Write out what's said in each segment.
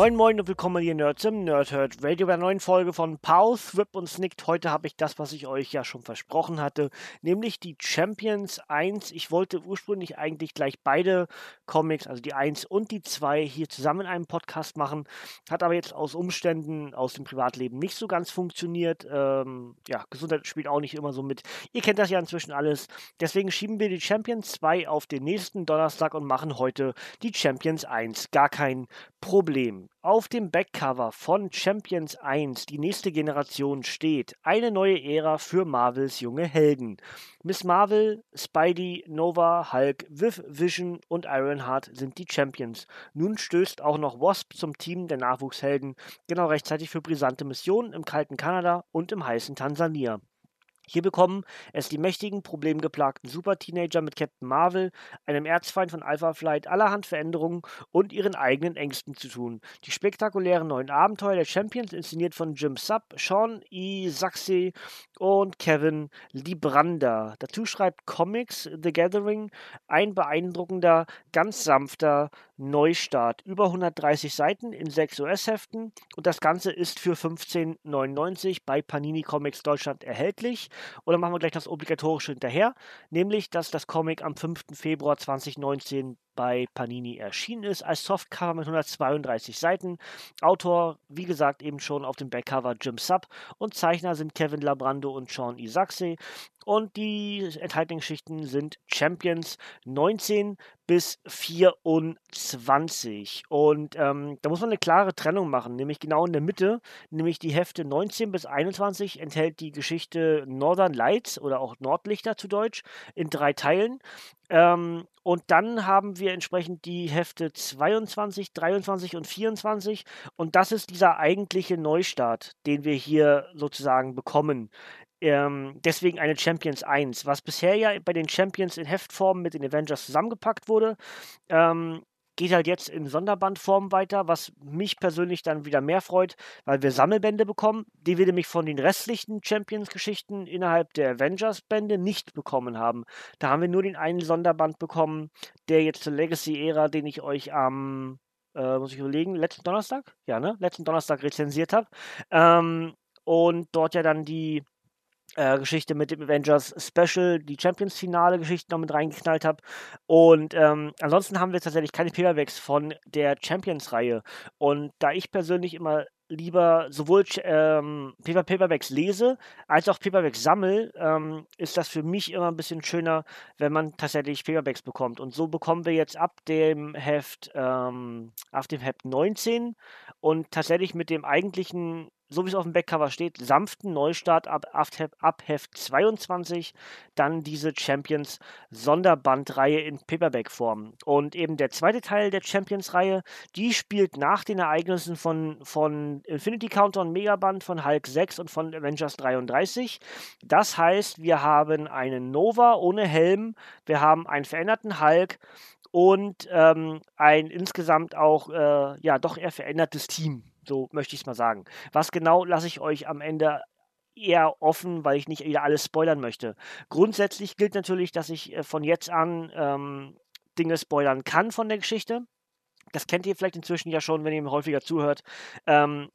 Moin Moin und willkommen hier Nerds im Nerdhurt Radio bei einer neuen Folge von Pause, Rip und Snicked. Heute habe ich das, was ich euch ja schon versprochen hatte, nämlich die Champions 1. Ich wollte ursprünglich eigentlich gleich beide Comics, also die 1 und die 2, hier zusammen in einem Podcast machen. Hat aber jetzt aus Umständen aus dem Privatleben nicht so ganz funktioniert. Ähm, ja, Gesundheit spielt auch nicht immer so mit. Ihr kennt das ja inzwischen alles. Deswegen schieben wir die Champions 2 auf den nächsten Donnerstag und machen heute die Champions 1. Gar kein Problem. Auf dem Backcover von Champions 1, die nächste Generation, steht eine neue Ära für Marvels junge Helden. Miss Marvel, Spidey, Nova, Hulk, Viv, Vision und Ironheart sind die Champions. Nun stößt auch noch Wasp zum Team der Nachwuchshelden, genau rechtzeitig für brisante Missionen im kalten Kanada und im heißen Tansania. Hier bekommen es die mächtigen, problemgeplagten Super-Teenager mit Captain Marvel, einem Erzfeind von Alpha Flight, allerhand Veränderungen und ihren eigenen Ängsten zu tun. Die spektakulären neuen Abenteuer der Champions, inszeniert von Jim Sub, Sean E. Saxe und Kevin Libranda. Dazu schreibt Comics The Gathering ein beeindruckender, ganz sanfter Neustart. Über 130 Seiten in 6 US-Heften und das Ganze ist für 15,99 bei Panini Comics Deutschland erhältlich. Oder machen wir gleich das Obligatorische hinterher, nämlich, dass das Comic am 5. Februar 2019 bei Panini erschienen ist, als Softcover mit 132 Seiten. Autor, wie gesagt, eben schon auf dem Backcover Jim Sub und Zeichner sind Kevin Labrando und Sean Isaacsey. Und die enthaltenen Geschichten sind Champions 19 bis 24. Und ähm, da muss man eine klare Trennung machen, nämlich genau in der Mitte, nämlich die Hefte 19 bis 21 enthält die Geschichte Northern Lights oder auch Nordlichter zu Deutsch in drei Teilen. Ähm, und dann haben wir entsprechend die Hefte 22, 23 und 24. Und das ist dieser eigentliche Neustart, den wir hier sozusagen bekommen. Ähm, deswegen eine Champions 1, was bisher ja bei den Champions in Heftform mit den Avengers zusammengepackt wurde. Ähm, geht halt jetzt in Sonderbandform weiter, was mich persönlich dann wieder mehr freut, weil wir Sammelbände bekommen, die wir nämlich von den restlichen Champions-Geschichten innerhalb der Avengers-Bände nicht bekommen haben. Da haben wir nur den einen Sonderband bekommen, der jetzt zur Legacy-Ära, den ich euch am, äh, muss ich überlegen, letzten Donnerstag? Ja, ne? Letzten Donnerstag rezensiert habe. Ähm, und dort ja dann die äh, Geschichte mit dem Avengers Special, die Champions-Finale-Geschichte noch mit reingeknallt habe. Und ähm, ansonsten haben wir tatsächlich keine Paperbacks von der Champions-Reihe. Und da ich persönlich immer lieber sowohl ähm, Paper Paperbacks lese als auch Paperbacks sammle, ähm, ist das für mich immer ein bisschen schöner, wenn man tatsächlich Paperbacks bekommt. Und so bekommen wir jetzt ab dem Heft, ähm, auf dem Heft 19 und tatsächlich mit dem eigentlichen so wie es auf dem Backcover steht, sanften Neustart ab, ab, Heft 22, dann diese Champions Sonderbandreihe in Paperback-Form. Und eben der zweite Teil der Champions-Reihe, die spielt nach den Ereignissen von, von Infinity Counter und Megaband, von Hulk 6 und von Avengers 33. Das heißt, wir haben einen Nova ohne Helm, wir haben einen veränderten Hulk, und ähm, ein insgesamt auch äh, ja doch eher verändertes Team. So möchte ich es mal sagen. Was genau lasse ich euch am Ende eher offen, weil ich nicht wieder alles spoilern möchte. Grundsätzlich gilt natürlich, dass ich äh, von jetzt an ähm, Dinge spoilern kann von der Geschichte. Das kennt ihr vielleicht inzwischen ja schon, wenn ihr mir häufiger zuhört. Ähm,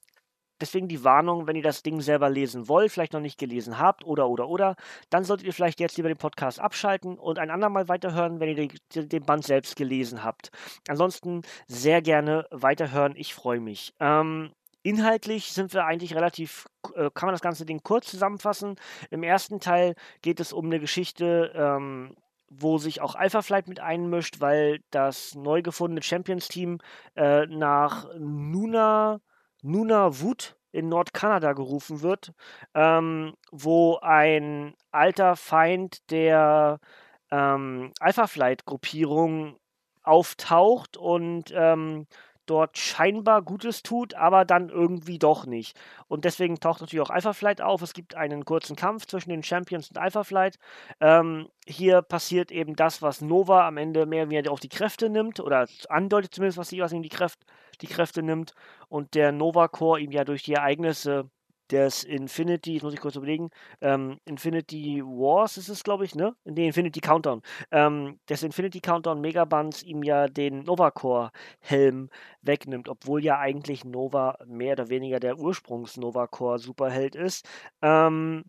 Deswegen die Warnung, wenn ihr das Ding selber lesen wollt, vielleicht noch nicht gelesen habt oder oder oder, dann solltet ihr vielleicht jetzt lieber den Podcast abschalten und ein andermal weiterhören, wenn ihr den, Band selbst gelesen habt. Ansonsten sehr gerne weiterhören, ich freue mich. Ähm, Inhaltlich sind wir eigentlich relativ, äh, kann man das ganze Ding kurz zusammenfassen. Im ersten Teil geht es um eine Geschichte, ähm, wo sich auch Alpha Flight mit einmischt, weil das neu gefundene Champions-Team äh, nach Nuna Nunavut in Nordkanada gerufen wird, ähm, wo ein alter Feind der ähm, Alpha Flight Gruppierung auftaucht und ähm, dort scheinbar Gutes tut, aber dann irgendwie doch nicht. Und deswegen taucht natürlich auch Alpha Flight auf. Es gibt einen kurzen Kampf zwischen den Champions und Alpha Flight. Ähm, hier passiert eben das, was Nova am Ende mehr oder weniger auf die Kräfte nimmt, oder andeutet zumindest, was, sie, was ihm die, Kräft, die Kräfte nimmt. Und der Nova Core ihm ja durch die Ereignisse des Infinity, jetzt muss ich kurz überlegen, ähm, Infinity Wars ist es, glaube ich, ne? Nee, Infinity Countdown. Ähm, des Infinity Countdown Megabands ihm ja den Nova Core Helm wegnimmt, obwohl ja eigentlich Nova mehr oder weniger der Ursprungs Nova Core Superheld ist. Ähm,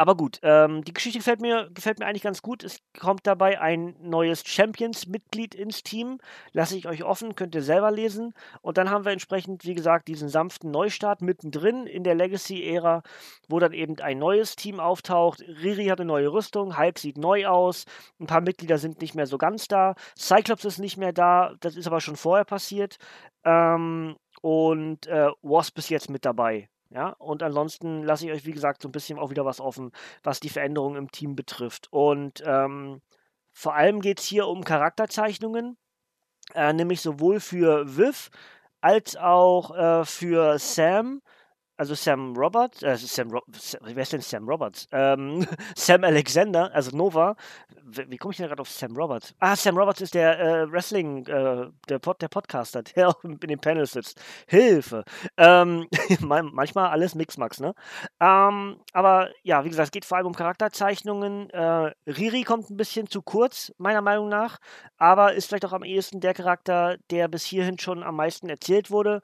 aber gut, ähm, die Geschichte gefällt mir, gefällt mir eigentlich ganz gut. Es kommt dabei ein neues Champions-Mitglied ins Team. Lasse ich euch offen, könnt ihr selber lesen. Und dann haben wir entsprechend, wie gesagt, diesen sanften Neustart mittendrin in der Legacy-Ära, wo dann eben ein neues Team auftaucht. Riri hat eine neue Rüstung, Hulk sieht neu aus, ein paar Mitglieder sind nicht mehr so ganz da. Cyclops ist nicht mehr da, das ist aber schon vorher passiert. Ähm, und äh, Wasp ist jetzt mit dabei. Ja, und ansonsten lasse ich euch, wie gesagt, so ein bisschen auch wieder was offen, was die Veränderungen im Team betrifft. Und ähm, vor allem geht es hier um Charakterzeichnungen, äh, nämlich sowohl für Viv als auch äh, für Sam also Sam Roberts, äh, Sam, Ro wer ist denn Sam Roberts? Ähm, Sam Alexander, also Nova. Wie, wie komme ich denn gerade auf Sam Roberts? Ah, Sam Roberts ist der äh, Wrestling, äh, der, Pod, der Podcaster, der auch in den Panels sitzt. Hilfe. Ähm, manchmal alles Mixmax, ne? Ähm, aber ja, wie gesagt, es geht vor allem um Charakterzeichnungen. Äh, Riri kommt ein bisschen zu kurz, meiner Meinung nach, aber ist vielleicht auch am ehesten der Charakter, der bis hierhin schon am meisten erzählt wurde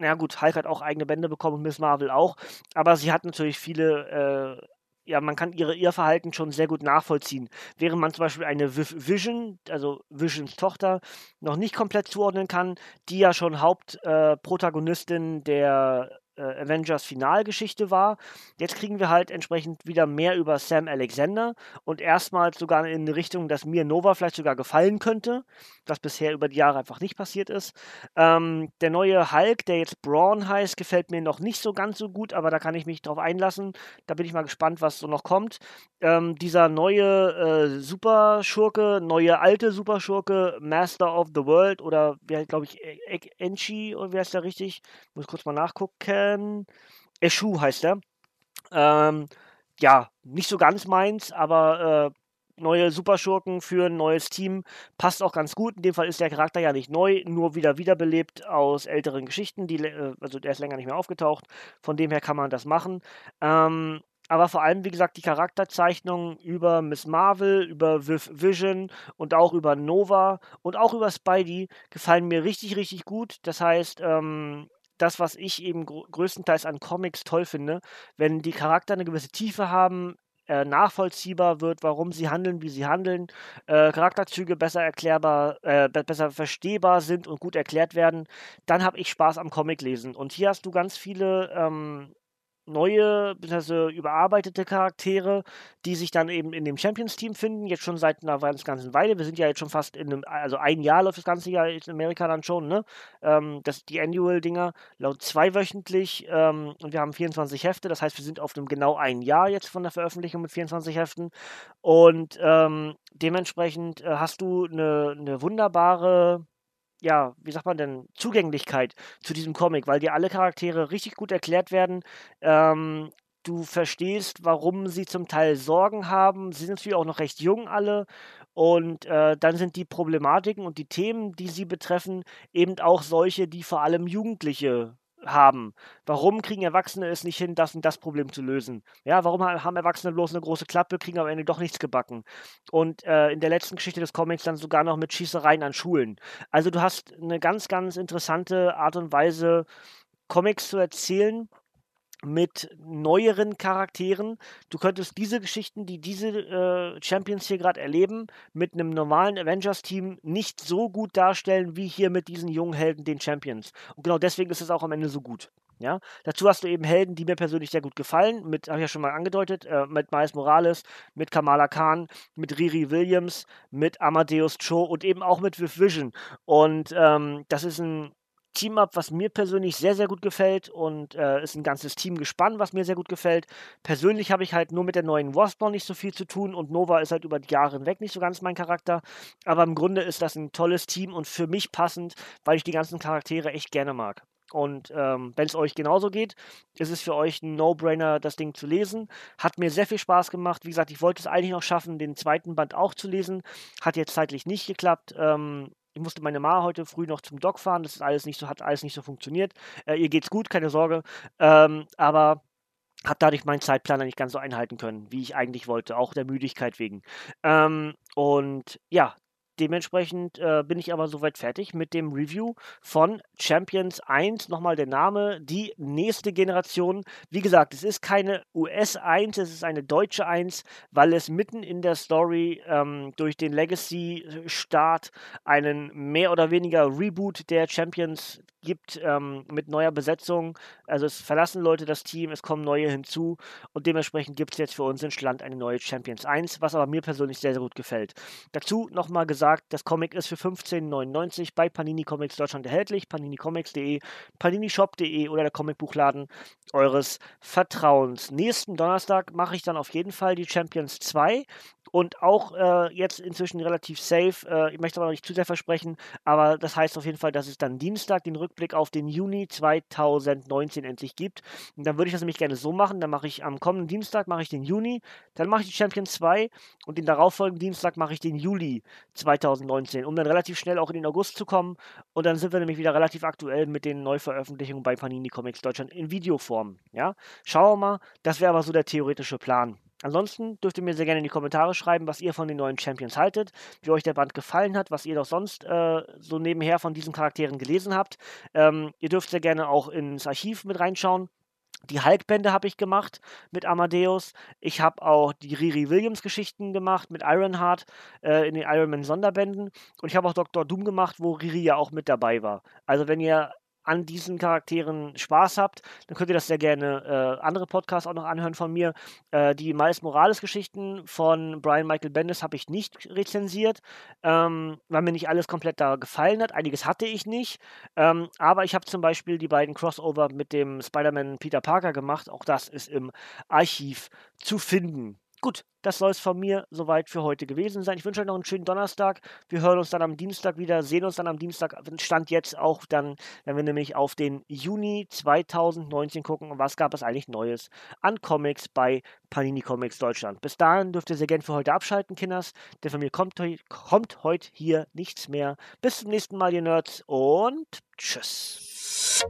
ja gut, Hulk hat auch eigene Bände bekommen und Miss Marvel auch, aber sie hat natürlich viele, äh, ja, man kann ihre, ihr Verhalten schon sehr gut nachvollziehen. Während man zum Beispiel eine Vision, also Visions Tochter, noch nicht komplett zuordnen kann, die ja schon Hauptprotagonistin äh, der Avengers Finalgeschichte war. Jetzt kriegen wir halt entsprechend wieder mehr über Sam Alexander und erstmals sogar in eine Richtung, dass mir Nova vielleicht sogar gefallen könnte, was bisher über die Jahre einfach nicht passiert ist. Ähm, der neue Hulk, der jetzt Braun heißt, gefällt mir noch nicht so ganz so gut, aber da kann ich mich drauf einlassen. Da bin ich mal gespannt, was so noch kommt. Ähm, dieser neue äh, Superschurke, neue alte Superschurke, Master of the World oder wie glaube ich, Enchi oder wie heißt der richtig? Muss kurz mal nachgucken. Ähm, Eshu heißt er. Ähm, ja, nicht so ganz meins, aber äh, neue Superschurken für ein neues Team passt auch ganz gut. In dem Fall ist der Charakter ja nicht neu, nur wieder wiederbelebt aus älteren Geschichten. Die, äh, also der ist länger nicht mehr aufgetaucht. Von dem her kann man das machen. Ähm, aber vor allem, wie gesagt, die Charakterzeichnungen über Miss Marvel, über Vision und auch über Nova und auch über Spidey gefallen mir richtig, richtig gut. Das heißt, ähm, das, was ich eben größtenteils an Comics toll finde, wenn die Charakter eine gewisse Tiefe haben, äh, nachvollziehbar wird, warum sie handeln, wie sie handeln, äh, Charakterzüge besser erklärbar, äh, besser verstehbar sind und gut erklärt werden, dann habe ich Spaß am Comic lesen. Und hier hast du ganz viele ähm, neue, bzw. überarbeitete Charaktere, die sich dann eben in dem Champions-Team finden, jetzt schon seit einer ganzen Weile. Wir sind ja jetzt schon fast in einem, also ein Jahr läuft das ganze Jahr in Amerika dann schon, ne? Ähm, das, die Annual-Dinger, laut zweiwöchentlich ähm, und wir haben 24 Hefte, das heißt, wir sind auf einem genau ein Jahr jetzt von der Veröffentlichung mit 24 Heften und ähm, dementsprechend äh, hast du eine, eine wunderbare ja, wie sagt man denn, Zugänglichkeit zu diesem Comic, weil dir alle Charaktere richtig gut erklärt werden. Ähm, du verstehst, warum sie zum Teil Sorgen haben. Sie sind natürlich auch noch recht jung alle. Und äh, dann sind die Problematiken und die Themen, die sie betreffen, eben auch solche, die vor allem Jugendliche haben. Warum kriegen Erwachsene es nicht hin, das und das Problem zu lösen? Ja, warum haben Erwachsene bloß eine große Klappe, kriegen am Ende doch nichts gebacken? Und äh, in der letzten Geschichte des Comics dann sogar noch mit Schießereien an Schulen. Also du hast eine ganz, ganz interessante Art und Weise, Comics zu erzählen, mit neueren Charakteren. Du könntest diese Geschichten, die diese äh, Champions hier gerade erleben, mit einem normalen Avengers-Team nicht so gut darstellen, wie hier mit diesen jungen Helden, den Champions. Und genau deswegen ist es auch am Ende so gut. Ja, dazu hast du eben Helden, die mir persönlich sehr gut gefallen, mit, habe ich ja schon mal angedeutet, äh, mit Miles Morales, mit Kamala Khan, mit Riri Williams, mit Amadeus Cho und eben auch mit Viv Vision. Und ähm, das ist ein Team-Up, was mir persönlich sehr, sehr gut gefällt und äh, ist ein ganzes Team gespannt, was mir sehr gut gefällt. Persönlich habe ich halt nur mit der neuen Wasp noch nicht so viel zu tun und Nova ist halt über die Jahre hinweg nicht so ganz mein Charakter. Aber im Grunde ist das ein tolles Team und für mich passend, weil ich die ganzen Charaktere echt gerne mag. Und ähm, wenn es euch genauso geht, ist es für euch ein No-Brainer, das Ding zu lesen. Hat mir sehr viel Spaß gemacht. Wie gesagt, ich wollte es eigentlich noch schaffen, den zweiten Band auch zu lesen. Hat jetzt zeitlich nicht geklappt. Ähm, ich musste meine Ma heute früh noch zum Doc fahren. Das ist alles nicht so, hat alles nicht so funktioniert. Äh, ihr geht's gut, keine Sorge. Ähm, aber habe dadurch meinen Zeitplaner nicht ganz so einhalten können, wie ich eigentlich wollte, auch der Müdigkeit wegen. Ähm, und ja, Dementsprechend äh, bin ich aber soweit fertig mit dem Review von Champions 1. Nochmal der Name, die nächste Generation. Wie gesagt, es ist keine US 1, es ist eine deutsche 1, weil es mitten in der Story ähm, durch den Legacy-Start einen mehr oder weniger Reboot der Champions gibt ähm, mit neuer Besetzung. Also es verlassen Leute das Team, es kommen neue hinzu und dementsprechend gibt es jetzt für uns in Schland eine neue Champions 1, was aber mir persönlich sehr, sehr gut gefällt. Dazu nochmal gesagt, das Comic ist für 15,99 bei Panini Comics Deutschland erhältlich, paninicomics.de, paninishop.de oder der Comicbuchladen eures Vertrauens. Nächsten Donnerstag mache ich dann auf jeden Fall die Champions 2 und auch äh, jetzt inzwischen relativ safe. Äh, ich möchte aber noch nicht zu sehr versprechen, aber das heißt auf jeden Fall, dass es dann Dienstag den Rückblick auf den Juni 2019 endlich gibt. Und dann würde ich das nämlich gerne so machen. Dann mache ich am kommenden Dienstag mache ich den Juni, dann mache ich die Champions 2 und den darauffolgenden Dienstag mache ich den Juli 2019, um dann relativ schnell auch in den August zu kommen. Und dann sind wir nämlich wieder relativ aktuell mit den Neuveröffentlichungen bei Panini Comics Deutschland in Videoform. Ja, schauen wir mal. Das wäre aber so der theoretische Plan. Ansonsten dürft ihr mir sehr gerne in die Kommentare schreiben, was ihr von den neuen Champions haltet, wie euch der Band gefallen hat, was ihr doch sonst äh, so nebenher von diesen Charakteren gelesen habt. Ähm, ihr dürft sehr gerne auch ins Archiv mit reinschauen. Die Hulk-Bände habe ich gemacht mit Amadeus. Ich habe auch die Riri Williams-Geschichten gemacht mit Ironheart äh, in den Iron Man Sonderbänden. Und ich habe auch Dr. Doom gemacht, wo Riri ja auch mit dabei war. Also wenn ihr an diesen Charakteren Spaß habt, dann könnt ihr das sehr gerne äh, andere Podcasts auch noch anhören von mir. Äh, die Miles Morales Geschichten von Brian Michael Bendis habe ich nicht rezensiert, ähm, weil mir nicht alles komplett da gefallen hat. Einiges hatte ich nicht. Ähm, aber ich habe zum Beispiel die beiden Crossover mit dem Spider-Man Peter Parker gemacht. Auch das ist im Archiv zu finden. Gut, das soll es von mir soweit für heute gewesen sein. Ich wünsche euch noch einen schönen Donnerstag. Wir hören uns dann am Dienstag wieder, sehen uns dann am Dienstag. Stand jetzt auch dann, wenn wir nämlich auf den Juni 2019 gucken, was gab es eigentlich Neues an Comics bei Panini Comics Deutschland. Bis dahin dürft ihr sehr gerne für heute abschalten, Kinders, denn von mir kommt, kommt heute hier nichts mehr. Bis zum nächsten Mal, ihr Nerds, und tschüss.